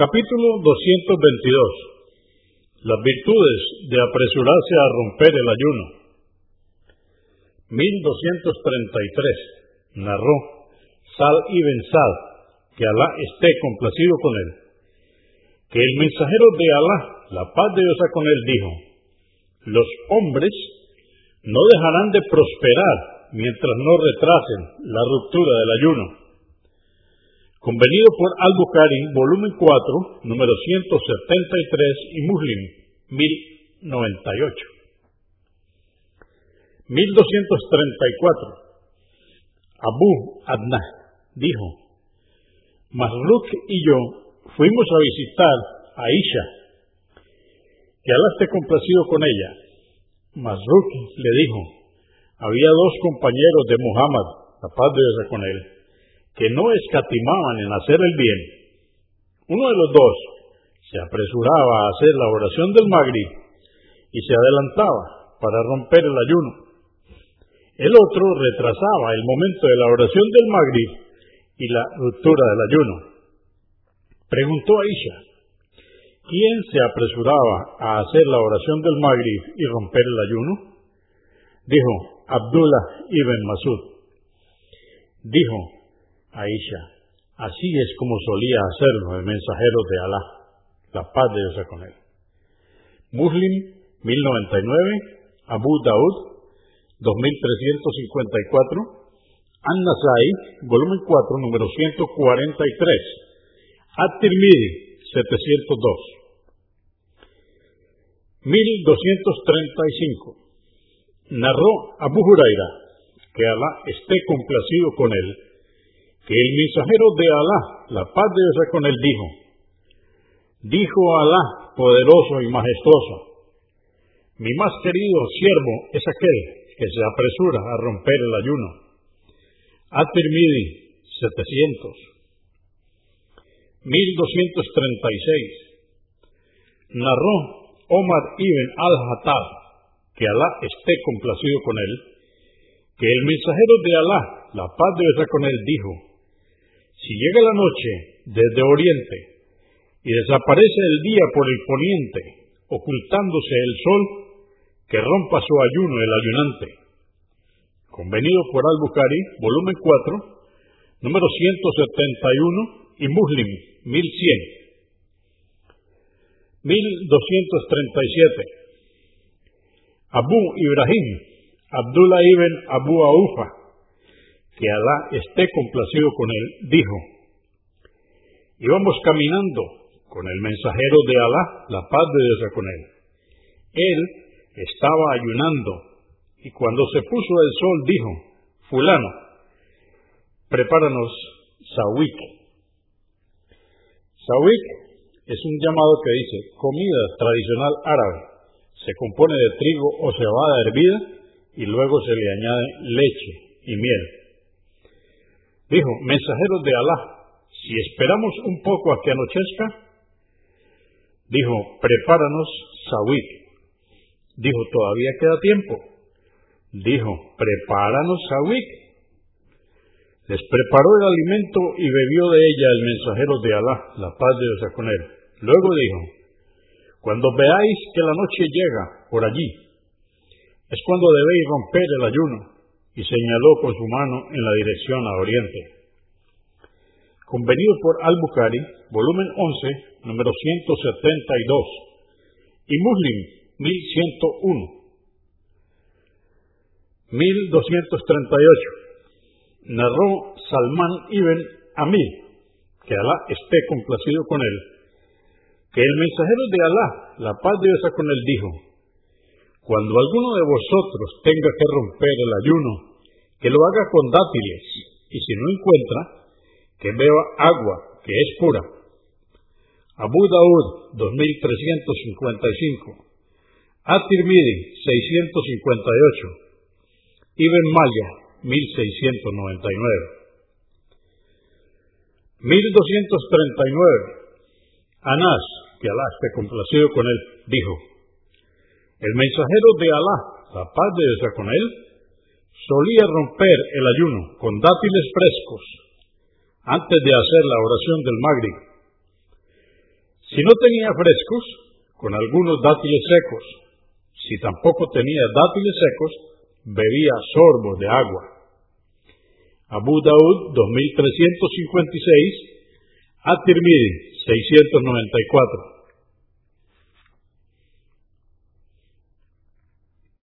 Capítulo 222. Las virtudes de apresurarse a romper el ayuno. 1233. Narró Sal ibn Sal, que Alá esté complacido con él, que el mensajero de Alá, la paz de Dios con él, dijo, los hombres no dejarán de prosperar mientras no retrasen la ruptura del ayuno. Convenido por Al-Bukhari, volumen 4, número 173 y Muslim, 1098. 1234. Abu Adna dijo, Masruk y yo fuimos a visitar a Isha, que Alá esté complacido con ella. Masruk le dijo, había dos compañeros de Muhammad, la paz de con él, que no escatimaban en hacer el bien. Uno de los dos se apresuraba a hacer la oración del Magri y se adelantaba para romper el ayuno. El otro retrasaba el momento de la oración del Magri y la ruptura del ayuno. Preguntó a Isha, ¿quién se apresuraba a hacer la oración del Magri y romper el ayuno? Dijo Abdullah ibn Masud. Dijo Aisha, así es como solía hacerlo el mensajero de Alá, la paz de Dios con él. Muslim 1099, Abu Daud 2354, An-Nasai, volumen 4, número 143, At-Tirmidhi 702. 1235. Narró Abu Huraira, que Alá esté complacido con él, que el mensajero de Alá, la paz de Dios con él, dijo, dijo Alá, poderoso y majestuoso, mi más querido siervo es aquel que se apresura a romper el ayuno. At-Tirmidhi 700. 1236. Narró Omar ibn al-Hattab, que Alá esté complacido con él, que el mensajero de Alá, la paz de Dios con él, dijo, si llega la noche desde Oriente y desaparece el día por el poniente, ocultándose el sol, que rompa su ayuno el ayunante. Convenido por Al-Bukhari, volumen 4, número 171 y Muslim 1100. 1237. Abu Ibrahim, Abdullah ibn Abu Aufa, que Alá esté complacido con él, dijo, íbamos caminando con el mensajero de Alá, la paz de Dios con él. Él estaba ayunando y cuando se puso el sol dijo, fulano, prepáranos sawik. Sawik es un llamado que dice comida tradicional árabe. Se compone de trigo o cebada hervida y luego se le añade leche y miel. Dijo, mensajeros de Alá, si esperamos un poco a que anochezca, dijo, prepáranos sawik. Dijo, todavía queda tiempo. Dijo, prepáranos sawik. Les preparó el alimento y bebió de ella el mensajero de Alá, la paz de Dios con él. Luego dijo, cuando veáis que la noche llega por allí, es cuando debéis romper el ayuno, y señaló con su mano en la dirección a oriente. Convenido por Al-Bukhari, volumen 11, número 172, y Muslim 1101. 1238. Narró Salman ibn Amir, que Alá esté complacido con él, que el mensajero de Alá, la paz de Dios con él, dijo, cuando alguno de vosotros tenga que romper el ayuno, que lo haga con dátiles, y si no encuentra, que beba agua, que es pura. Abu Daud, 2355. At-Tirmidhi, 658. Ibn Maya, 1699. 1239. Anás, que Alá esté complacido con él, dijo, el mensajero de Alá, la paz de Dios con él, solía romper el ayuno con dátiles frescos antes de hacer la oración del Maghrib. Si no tenía frescos, con algunos dátiles secos. Si tampoco tenía dátiles secos, bebía sorbos de agua. Abu Daud 2356, At-Tirmidhi 694.